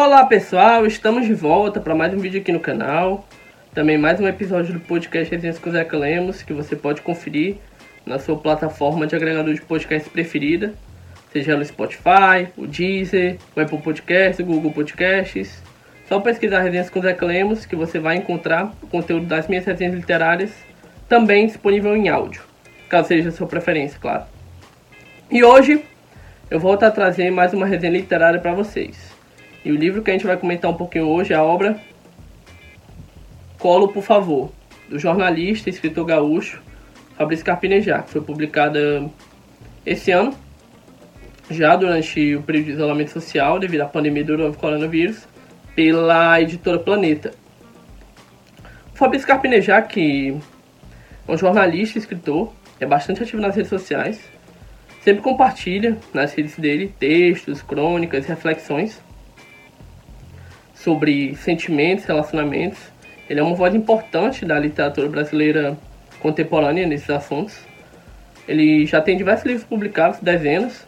Olá pessoal, estamos de volta para mais um vídeo aqui no canal. Também mais um episódio do podcast Resenhas com Zeca Lemos, que você pode conferir na sua plataforma de agregador de podcast preferida, seja no Spotify, o Deezer, o Apple Podcasts, o Google Podcasts. Só pesquisar Resenhas com Zeca Lemos que você vai encontrar o conteúdo das minhas resenhas literárias também disponível em áudio, caso seja a sua preferência, claro. E hoje eu volto a trazer mais uma resenha literária para vocês. E o livro que a gente vai comentar um pouquinho hoje é a obra Colo, por favor, do jornalista e escritor gaúcho Fabrício Carpinejar, que foi publicada esse ano, já durante o período de isolamento social devido à pandemia do novo coronavírus, pela editora Planeta. Fabrício Carpinejar, que é um jornalista e escritor, é bastante ativo nas redes sociais, sempre compartilha nas redes dele textos, crônicas, reflexões sobre sentimentos, relacionamentos. Ele é uma voz importante da literatura brasileira contemporânea nesses assuntos. Ele já tem diversos livros publicados, dezenas,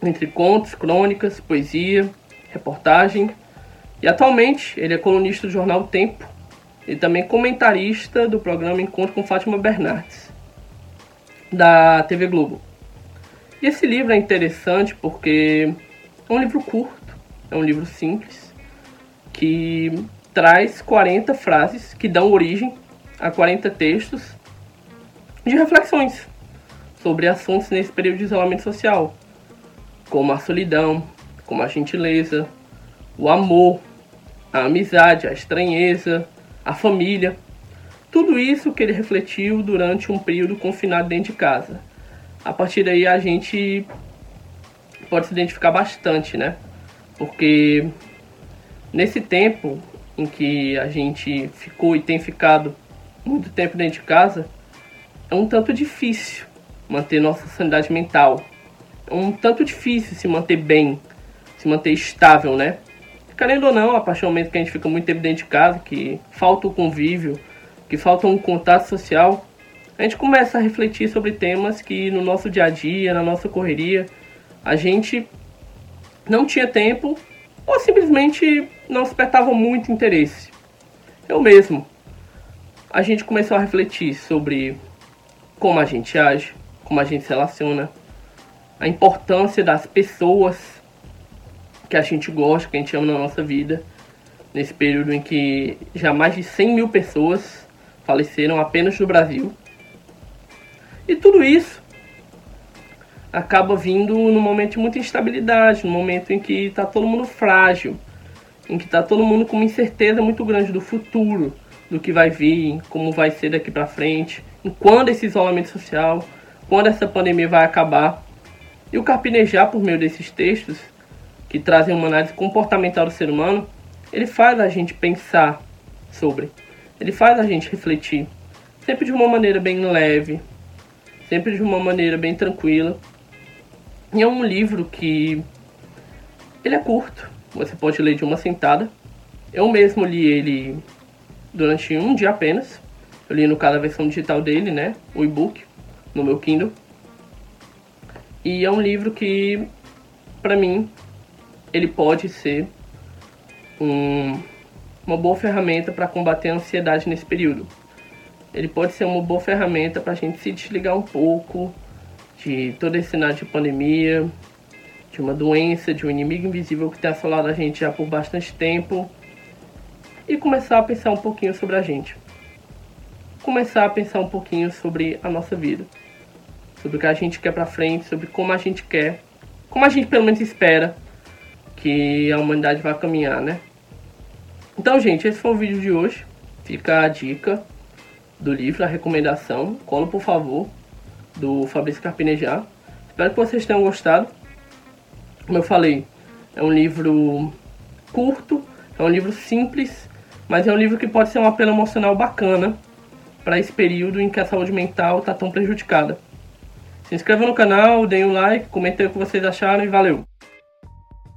entre contos, crônicas, poesia, reportagem. E atualmente ele é colunista do jornal Tempo e também comentarista do programa Encontro com Fátima Bernardes, da TV Globo. E esse livro é interessante porque é um livro curto, é um livro simples, que traz 40 frases que dão origem a 40 textos de reflexões sobre assuntos nesse período de isolamento social, como a solidão, como a gentileza, o amor, a amizade, a estranheza, a família. Tudo isso que ele refletiu durante um período confinado dentro de casa. A partir daí a gente pode se identificar bastante, né? Porque Nesse tempo em que a gente ficou e tem ficado muito tempo dentro de casa, é um tanto difícil manter nossa sanidade mental. É um tanto difícil se manter bem, se manter estável, né? Querendo ou não, a partir do momento que a gente fica muito tempo dentro de casa, que falta o convívio, que falta um contato social, a gente começa a refletir sobre temas que no nosso dia a dia, na nossa correria, a gente não tinha tempo ou simplesmente não despertava muito interesse. Eu mesmo. A gente começou a refletir sobre como a gente age, como a gente se relaciona, a importância das pessoas que a gente gosta, que a gente ama na nossa vida, nesse período em que já mais de 100 mil pessoas faleceram apenas no Brasil. E tudo isso acaba vindo num momento de muita instabilidade, num momento em que está todo mundo frágil, em que está todo mundo com uma incerteza muito grande do futuro, do que vai vir, como vai ser daqui para frente, em quando esse isolamento social, quando essa pandemia vai acabar. E o Carpinejar, por meio desses textos, que trazem uma análise comportamental do ser humano, ele faz a gente pensar sobre, ele faz a gente refletir, sempre de uma maneira bem leve, sempre de uma maneira bem tranquila, e é um livro que ele é curto, você pode ler de uma sentada. Eu mesmo li ele durante um dia apenas. Eu li no cada versão digital dele, né? O e-book, no meu Kindle. E é um livro que, para mim, ele pode ser um, uma boa ferramenta para combater a ansiedade nesse período. Ele pode ser uma boa ferramenta para a gente se desligar um pouco de todo esse cenário de pandemia, de uma doença, de um inimigo invisível que tem assolado a gente já por bastante tempo e começar a pensar um pouquinho sobre a gente. Começar a pensar um pouquinho sobre a nossa vida, sobre o que a gente quer para frente, sobre como a gente quer, como a gente pelo menos espera que a humanidade vai caminhar, né? Então, gente, esse foi o vídeo de hoje. Fica a dica do livro, a recomendação. Cola, por favor do Fabrício Carpinejar. Espero que vocês tenham gostado. Como eu falei, é um livro curto, é um livro simples, mas é um livro que pode ser um apelo emocional bacana para esse período em que a saúde mental está tão prejudicada. Se inscreva no canal, deem um like, comentem o que vocês acharam e valeu!